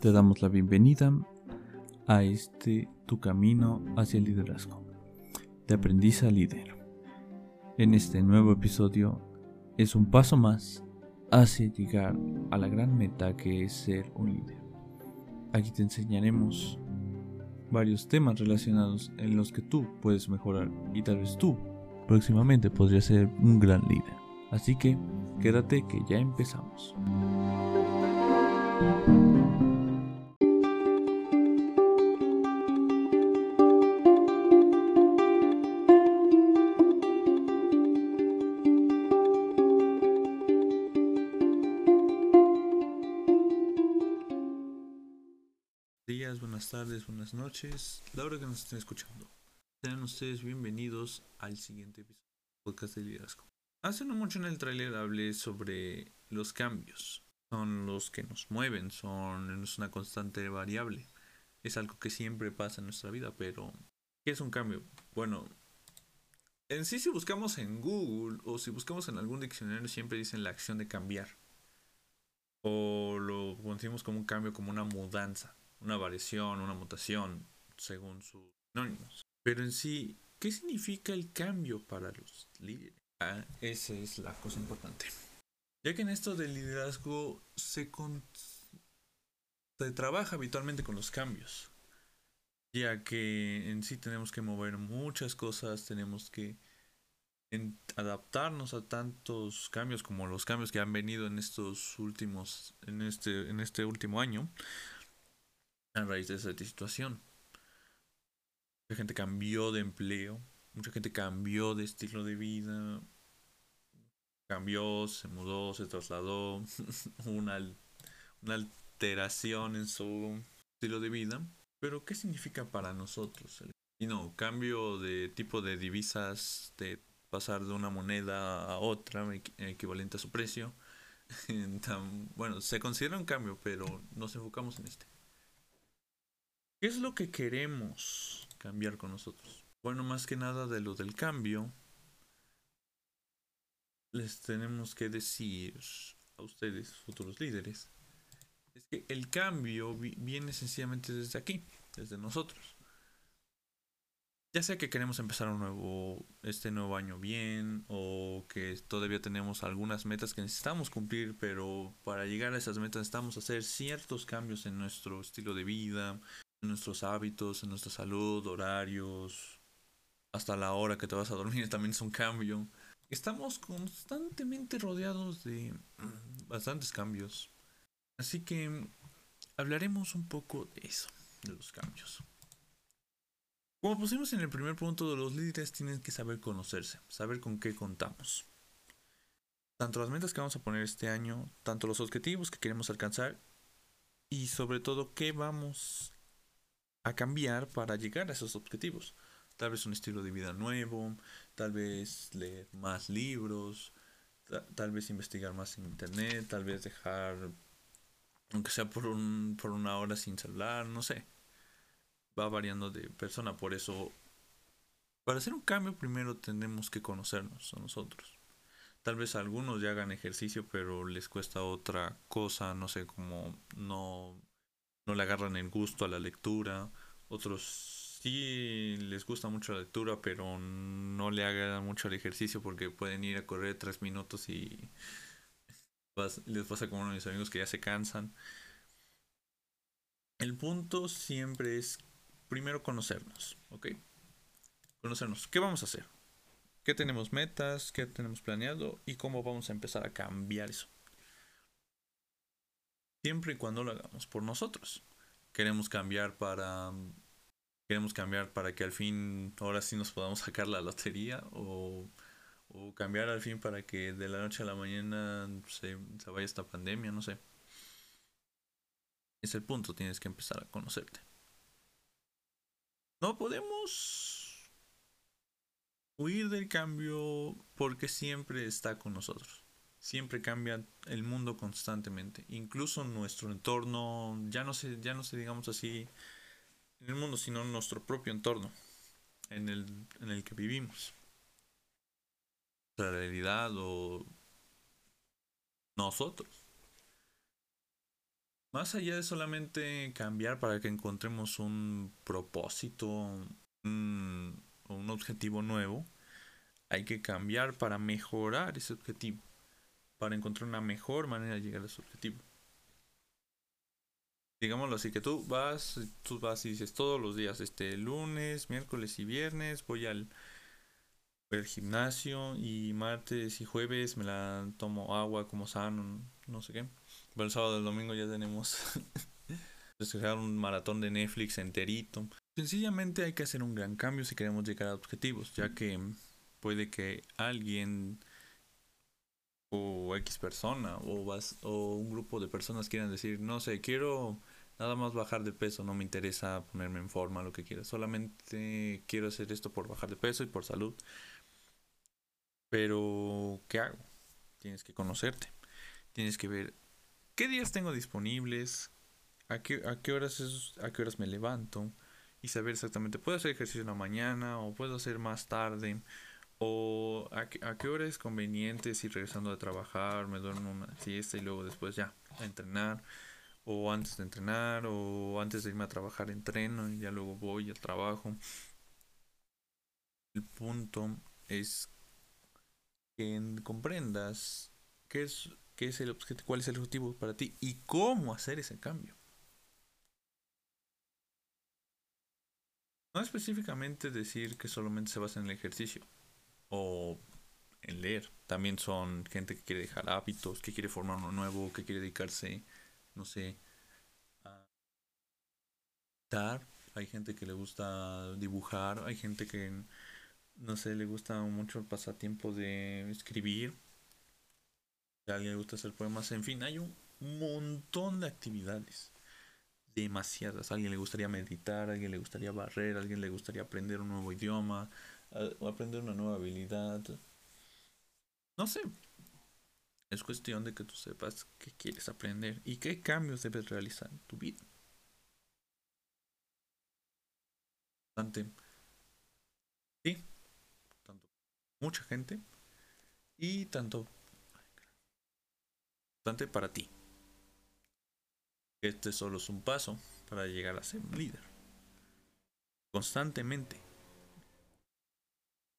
Te damos la bienvenida a este tu camino hacia el liderazgo, de aprendiz a líder. En este nuevo episodio es un paso más hacia llegar a la gran meta que es ser un líder. Aquí te enseñaremos varios temas relacionados en los que tú puedes mejorar y tal vez tú próximamente podrías ser un gran líder. Así que quédate que ya empezamos. Tardes, buenas noches, la hora que nos estén escuchando. Sean ustedes bienvenidos al siguiente episodio del podcast de liderazgo. Hace no mucho en el tráiler hablé sobre los cambios. Son los que nos mueven, son una constante variable. Es algo que siempre pasa en nuestra vida, pero ¿qué es un cambio? Bueno, en sí si buscamos en Google o si buscamos en algún diccionario siempre dicen la acción de cambiar. O lo conocemos como un cambio, como una mudanza, una variación, una mutación, según sus sinónimos. Pero en sí, ¿qué significa el cambio para los líderes? Ah, esa es la cosa importante. Ya que en esto del liderazgo se, se trabaja habitualmente con los cambios. Ya que en sí tenemos que mover muchas cosas, tenemos que adaptarnos a tantos cambios como los cambios que han venido en estos últimos, en este, en este último año, a raíz de esa situación. Mucha gente cambió de empleo, mucha gente cambió de estilo de vida, cambió, se mudó, se trasladó, una, una alteración en su estilo de vida. Pero, ¿qué significa para nosotros? Y no, cambio de tipo de divisas, de pasar de una moneda a otra, equivalente a su precio. bueno, se considera un cambio, pero nos enfocamos en este. ¿Qué es lo que queremos cambiar con nosotros? Bueno, más que nada de lo del cambio, les tenemos que decir a ustedes, futuros líderes, es que el cambio viene sencillamente desde aquí, desde nosotros. Ya sea que queremos empezar un nuevo, este nuevo año bien, o que todavía tenemos algunas metas que necesitamos cumplir, pero para llegar a esas metas necesitamos hacer ciertos cambios en nuestro estilo de vida, en nuestros hábitos, en nuestra salud, horarios, hasta la hora que te vas a dormir también es un cambio. Estamos constantemente rodeados de mm, bastantes cambios. Así que hablaremos un poco de eso, de los cambios. Como pusimos en el primer punto, los líderes tienen que saber conocerse, saber con qué contamos. Tanto las metas que vamos a poner este año, tanto los objetivos que queremos alcanzar y sobre todo qué vamos a cambiar para llegar a esos objetivos. Tal vez un estilo de vida nuevo, tal vez leer más libros, tal vez investigar más en internet, tal vez dejar, aunque sea por, un, por una hora sin celular, no sé. Va variando de persona, por eso, para hacer un cambio primero tenemos que conocernos a nosotros. Tal vez algunos ya hagan ejercicio, pero les cuesta otra cosa, no sé, como no no le agarran el gusto a la lectura. Otros sí les gusta mucho la lectura, pero no le hagan mucho el ejercicio porque pueden ir a correr tres minutos y les pasa como uno de mis amigos que ya se cansan. El punto siempre es primero conocernos, ¿ok? Conocernos. ¿Qué vamos a hacer? ¿Qué tenemos metas? ¿Qué tenemos planeado? ¿Y cómo vamos a empezar a cambiar eso? Siempre y cuando lo hagamos por nosotros. Queremos cambiar para queremos cambiar para que al fin ahora sí nos podamos sacar la lotería o, o cambiar al fin para que de la noche a la mañana se, se vaya esta pandemia, no sé. Es el punto, tienes que empezar a conocerte. No podemos huir del cambio porque siempre está con nosotros. Siempre cambia el mundo constantemente. Incluso nuestro entorno, ya no sé, ya no sé, digamos así, en el mundo, sino nuestro propio entorno en el, en el que vivimos. La realidad o nosotros. Más allá de solamente cambiar para que encontremos un propósito, un, un objetivo nuevo, hay que cambiar para mejorar ese objetivo, para encontrar una mejor manera de llegar a ese objetivo. Digámoslo así, que tú vas, tú vas y dices todos los días, este lunes, miércoles y viernes voy al, voy al gimnasio y martes y jueves me la tomo agua como sano, no sé qué. Pero el sábado y el domingo ya tenemos un maratón de Netflix enterito. Sencillamente hay que hacer un gran cambio si queremos llegar a objetivos, ya que puede que alguien o X persona o, vas, o un grupo de personas quieran decir, no sé, quiero nada más bajar de peso, no me interesa ponerme en forma, lo que quiera, solamente quiero hacer esto por bajar de peso y por salud. Pero, ¿qué hago? Tienes que conocerte, tienes que ver qué días tengo disponibles, a qué, a qué, horas, a qué horas me levanto y saber exactamente, puedo hacer ejercicio en la mañana o puedo hacer más tarde o a qué, a hora es conveniente si regresando a trabajar me duermo una siesta y luego después ya a entrenar o antes de entrenar o antes de irme a trabajar entreno y ya luego voy al trabajo. El punto es que comprendas qué es, qué es el objetivo, cuál es el objetivo para ti y cómo hacer ese cambio. No específicamente decir que solamente se basa en el ejercicio o en leer. También son gente que quiere dejar hábitos, que quiere formar uno nuevo, que quiere dedicarse, no sé, a. Hay gente que le gusta dibujar, hay gente que, no sé, le gusta mucho el pasatiempo de escribir. Alguien le gusta hacer poemas, en fin, hay un montón de actividades demasiadas. A alguien le gustaría meditar, a alguien le gustaría barrer, a alguien le gustaría aprender un nuevo idioma, aprender una nueva habilidad. No sé. Es cuestión de que tú sepas qué quieres aprender y qué cambios debes realizar en tu vida. Sí. Tanto mucha gente y tanto bastante para ti. Este solo es un paso para llegar a ser un líder. Constantemente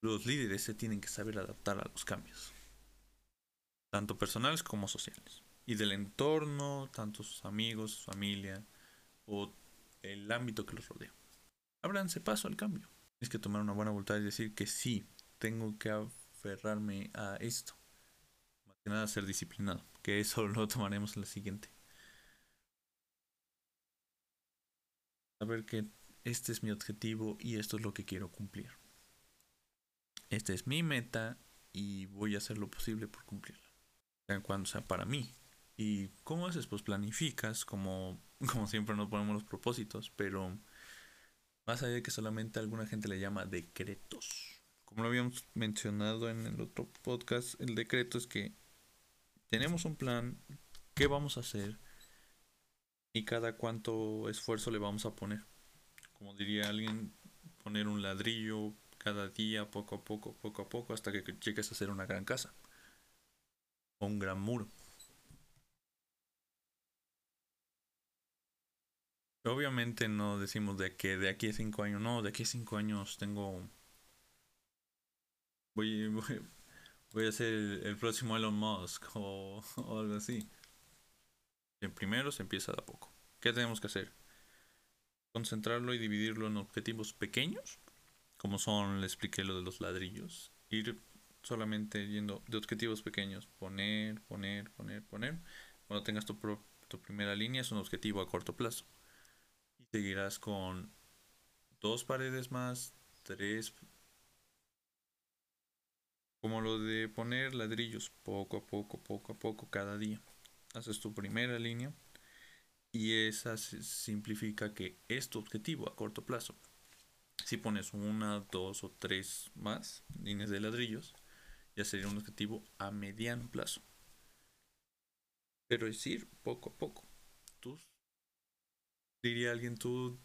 los líderes se tienen que saber adaptar a los cambios, tanto personales como sociales, y del entorno, tanto sus amigos, su familia o el ámbito que los rodea. Ábranse paso al cambio. Tienes que tomar una buena voluntad y decir que sí, tengo que aferrarme a esto. Más que nada ser disciplinado, que eso lo tomaremos en la siguiente. Saber que este es mi objetivo y esto es lo que quiero cumplir. Esta es mi meta y voy a hacer lo posible por cumplirla. Cuando sea para mí. ¿Y cómo haces? Pues planificas, como, como siempre nos ponemos los propósitos, pero más allá de que solamente alguna gente le llama decretos. Como lo habíamos mencionado en el otro podcast, el decreto es que tenemos un plan, qué vamos a hacer y cada cuánto esfuerzo le vamos a poner. Como diría alguien, poner un ladrillo cada día, poco a poco, poco a poco, hasta que llegues a hacer una gran casa un gran muro. Obviamente no decimos de que de aquí a cinco años, no, de aquí a cinco años tengo. Voy, voy, a ser el, próximo Elon Musk o, o algo así. En primero se empieza de a poco. ¿Qué tenemos que hacer? Concentrarlo y dividirlo en objetivos pequeños como son, le expliqué lo de los ladrillos, ir solamente yendo de objetivos pequeños, poner, poner, poner, poner. Cuando tengas tu, tu primera línea es un objetivo a corto plazo. Y seguirás con dos paredes más, tres, como lo de poner ladrillos poco a poco, poco a poco, cada día. Haces tu primera línea y esa simplifica que es tu objetivo a corto plazo. Si pones una, dos o tres más líneas de ladrillos, ya sería un objetivo a mediano plazo. Pero es ir poco a poco. Tú, diría alguien, tú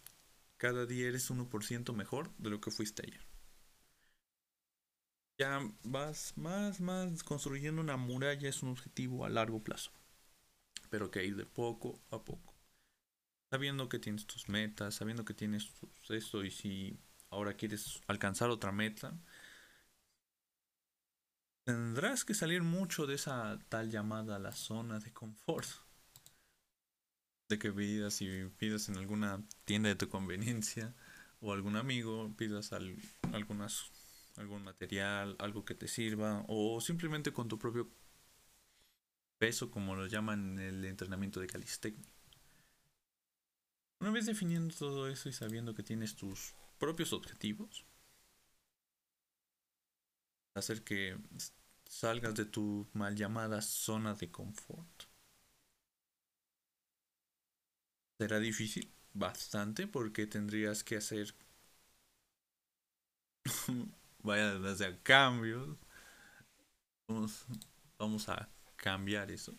cada día eres 1% mejor de lo que fuiste ayer. Ya vas más, más construyendo una muralla, es un objetivo a largo plazo. Pero que ir de poco a poco. sabiendo que tienes tus metas, sabiendo que tienes esto y si ahora quieres alcanzar otra meta, tendrás que salir mucho de esa tal llamada la zona de confort. De que pidas y pidas en alguna tienda de tu conveniencia o algún amigo, pidas algunas, algún material, algo que te sirva o simplemente con tu propio peso, como lo llaman en el entrenamiento de calistecnia. Una vez definiendo todo eso y sabiendo que tienes tus propios objetivos, hacer que salgas de tu mal llamada zona de confort. Será difícil, bastante, porque tendrías que hacer, vaya, desde cambios. Vamos, vamos a cambiar eso.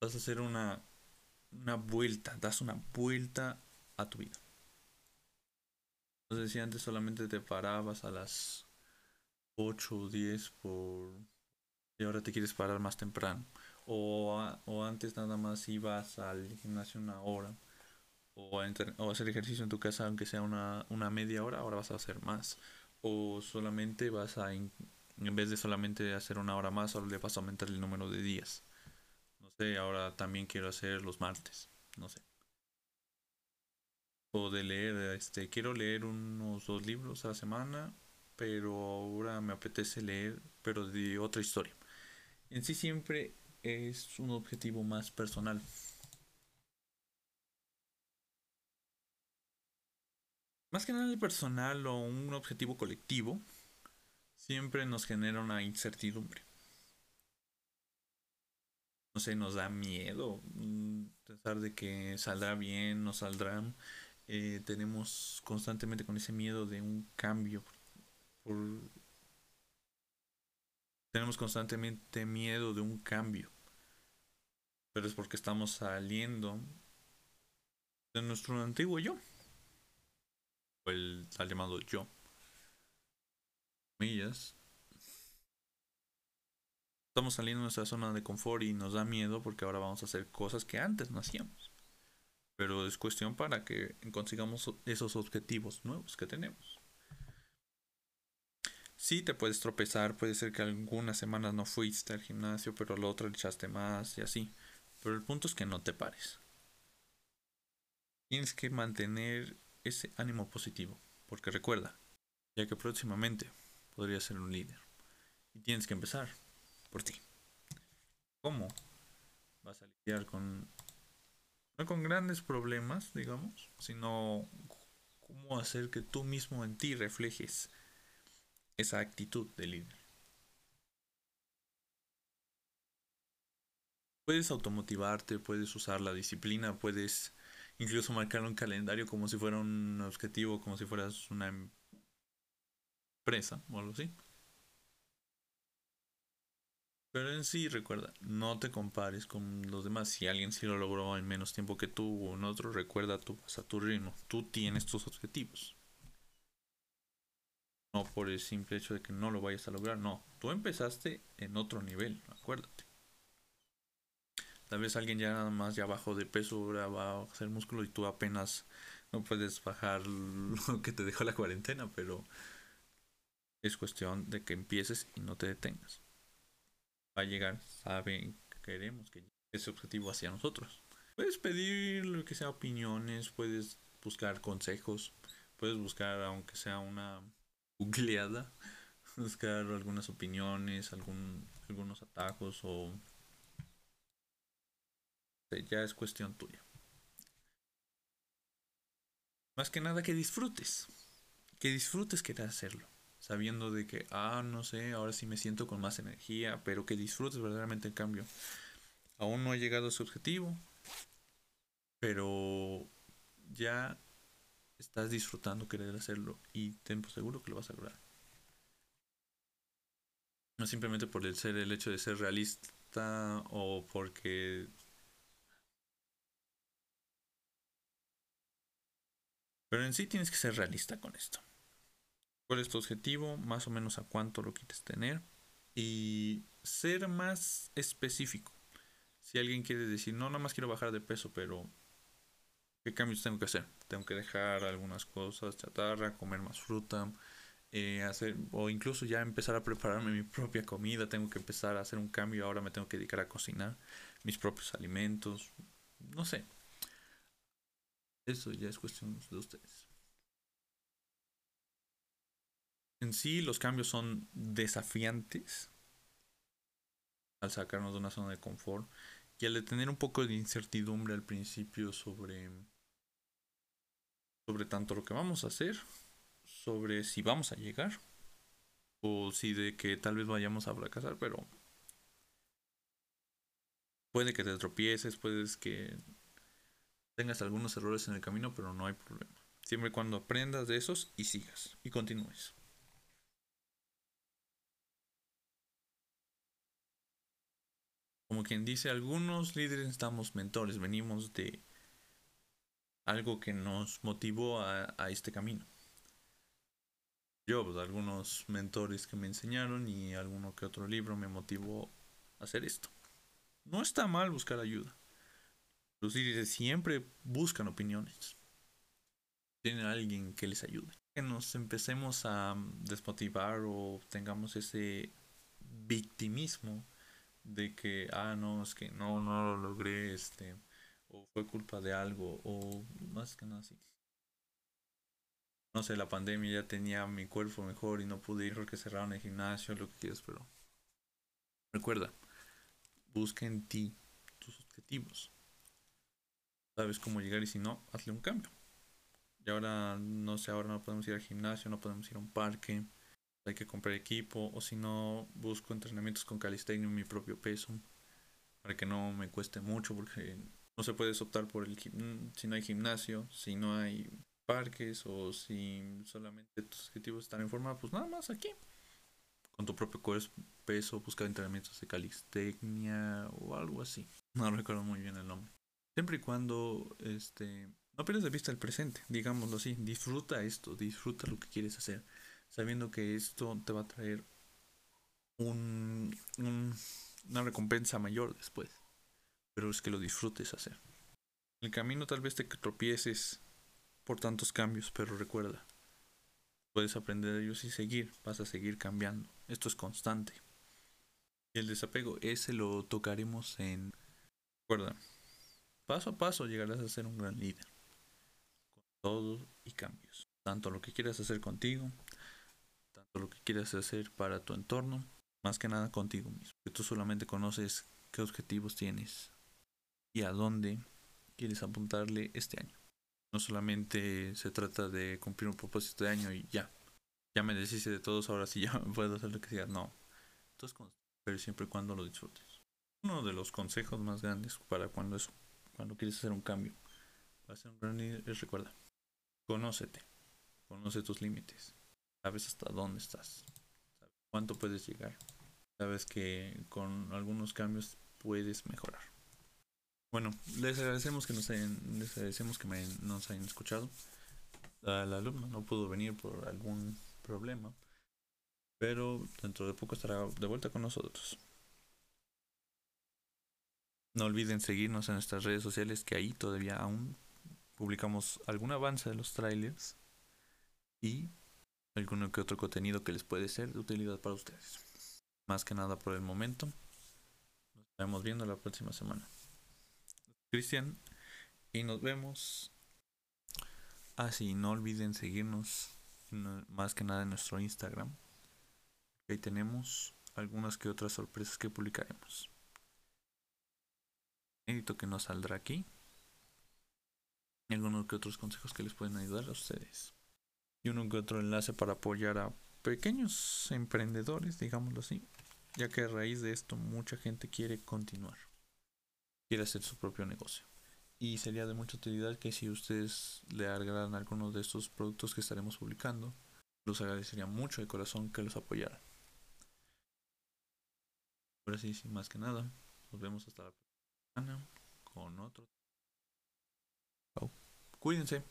Vas a hacer una, una vuelta, das una vuelta a tu vida. Entonces, si antes solamente te parabas a las 8 o 10 por... y ahora te quieres parar más temprano. O, o antes nada más ibas al gimnasio una hora. O, o hacer ejercicio en tu casa aunque sea una, una, media hora, ahora vas a hacer más. O solamente vas a, en vez de solamente hacer una hora más, ahora le vas a aumentar el número de días. No sé, ahora también quiero hacer los martes. No sé. O de leer, este, quiero leer unos dos libros a la semana pero ahora me apetece leer, pero de otra historia. En sí siempre es un objetivo más personal. Más que nada el personal o un objetivo colectivo, siempre nos genera una incertidumbre. No sé, nos da miedo mm, pensar de que saldrá bien, no saldrá. Eh, tenemos constantemente con ese miedo de un cambio, tenemos constantemente miedo de un cambio. Pero es porque estamos saliendo de nuestro antiguo yo. O el llamado yo. Millas. Estamos saliendo de nuestra zona de confort y nos da miedo porque ahora vamos a hacer cosas que antes no hacíamos. Pero es cuestión para que consigamos esos objetivos nuevos que tenemos. Sí, te puedes tropezar, puede ser que algunas semanas no fuiste al gimnasio, pero la otra echaste más y así. Pero el punto es que no te pares. Tienes que mantener ese ánimo positivo, porque recuerda, ya que próximamente podrías ser un líder. Y tienes que empezar por ti. ¿Cómo? Vas a lidiar con no con grandes problemas, digamos, sino cómo hacer que tú mismo en ti reflejes esa actitud de líder. Puedes automotivarte, puedes usar la disciplina, puedes incluso marcar un calendario como si fuera un objetivo, como si fueras una empresa o algo así. Pero en sí, recuerda, no te compares con los demás. Si alguien sí lo logró en menos tiempo que tú o en otro, recuerda, tú vas a tu ritmo. Tú tienes tus objetivos. No por el simple hecho de que no lo vayas a lograr, no. Tú empezaste en otro nivel, acuérdate. Tal vez alguien ya nada más ya bajo de peso ahora va a hacer músculo y tú apenas no puedes bajar lo que te dejó la cuarentena, pero es cuestión de que empieces y no te detengas. Va a llegar, saben que queremos que ese objetivo hacia nosotros. Puedes pedir lo que sea opiniones, puedes buscar consejos, puedes buscar aunque sea una googleada, buscar algunas opiniones, algún, algunos atajos o ya es cuestión tuya. Más que nada que disfrutes, que disfrutes querer hacerlo, sabiendo de que, ah, no sé, ahora sí me siento con más energía, pero que disfrutes verdaderamente el cambio. Aún no he llegado a su objetivo, pero ya estás disfrutando querer hacerlo y ten seguro que lo vas a lograr. No simplemente por el ser el hecho de ser realista o porque Pero en sí tienes que ser realista con esto. ¿Cuál es tu objetivo? Más o menos a cuánto lo quieres tener. Y ser más específico. Si alguien quiere decir, no, nada más quiero bajar de peso, pero ¿Qué cambios tengo que hacer? Tengo que dejar algunas cosas, chatarra, comer más fruta, eh, hacer o incluso ya empezar a prepararme mi propia comida. Tengo que empezar a hacer un cambio. Ahora me tengo que dedicar a cocinar mis propios alimentos. No sé. Eso ya es cuestión de ustedes. En sí, los cambios son desafiantes al sacarnos de una zona de confort y al de tener un poco de incertidumbre al principio sobre sobre tanto lo que vamos a hacer, sobre si vamos a llegar o si de que tal vez vayamos a fracasar, pero puede que te tropieces, puedes que tengas algunos errores en el camino, pero no hay problema. Siempre y cuando aprendas de esos y sigas y continúes. Como quien dice, algunos líderes estamos mentores, venimos de algo que nos motivó a, este camino. Yo, pues, algunos mentores que me enseñaron y alguno que otro libro me motivó a hacer esto. No está mal buscar ayuda. Los líderes siempre buscan opiniones. Tienen alguien que les ayude. Que nos empecemos a desmotivar o tengamos ese victimismo de que, ah, no, es que no, no lo logré, este, o fue culpa de algo, o más que nada así. No sé, la pandemia ya tenía mi cuerpo mejor y no pude ir porque cerraron el gimnasio, lo que quieras, pero recuerda, busca en ti tus objetivos. Sabes cómo llegar y si no, hazle un cambio. Y ahora, no sé, ahora no podemos ir al gimnasio, no podemos ir a un parque, hay que comprar equipo, o si no, busco entrenamientos con calistenia en mi propio peso, para que no me cueste mucho, porque no se puede optar por el si no hay gimnasio, si no hay parques, o si solamente tus objetivos están en forma, pues nada más aquí. Con tu propio peso, buscar entrenamientos de calistenia o algo así. No recuerdo muy bien el nombre. Siempre y cuando este, no pierdas de vista el presente, digámoslo así. Disfruta esto, disfruta lo que quieres hacer sabiendo que esto te va a traer un, una recompensa mayor después. Pero es que lo disfrutes hacer. El camino tal vez te tropieces por tantos cambios, pero recuerda, puedes aprender de ellos y seguir, vas a seguir cambiando. Esto es constante. Y el desapego, ese lo tocaremos en... Recuerda, paso a paso llegarás a ser un gran líder. Con todo y cambios. Tanto lo que quieras hacer contigo, lo que quieres hacer para tu entorno, más que nada contigo mismo. Que tú solamente conoces qué objetivos tienes y a dónde quieres apuntarle este año. No solamente se trata de cumplir un propósito de año y ya. Ya me deshice de todos, ahora sí ya puedo hacer lo que sea. No. Entonces, pero siempre y cuando lo disfrutes. Uno de los consejos más grandes para cuando eso, cuando quieres hacer un cambio, hacer un gran es recuerda, conócete, conoce tus límites, sabes hasta dónde estás, cuánto puedes llegar, sabes que con algunos cambios puedes mejorar. Bueno, les agradecemos que nos hayan, les agradecemos que nos hayan escuchado. La, alumno no pudo venir por algún problema, pero dentro de poco estará de vuelta con nosotros. No olviden seguirnos en nuestras redes sociales que ahí todavía aún publicamos algún avance de los trailers y alguno que otro contenido que les puede ser de utilidad para ustedes. Más que nada por el momento. Nos estaremos viendo la próxima semana. Cristian y nos vemos. Ah, sí, no olviden seguirnos más que nada en nuestro Instagram. Ahí tenemos algunas que otras sorpresas que publicaremos. Edito que nos saldrá aquí. Y algunos que otros consejos que les pueden ayudar a ustedes y uno que otro enlace para apoyar a pequeños emprendedores, digámoslo así, ya que a raíz de esto mucha gente quiere continuar, quiere hacer su propio negocio. Y sería de mucha utilidad que si ustedes le agregaran algunos de estos productos que estaremos publicando, los agradecería mucho de corazón que los apoyaran. Ahora sí, sin más que nada, nos vemos hasta la próxima semana con otro. Cuídense.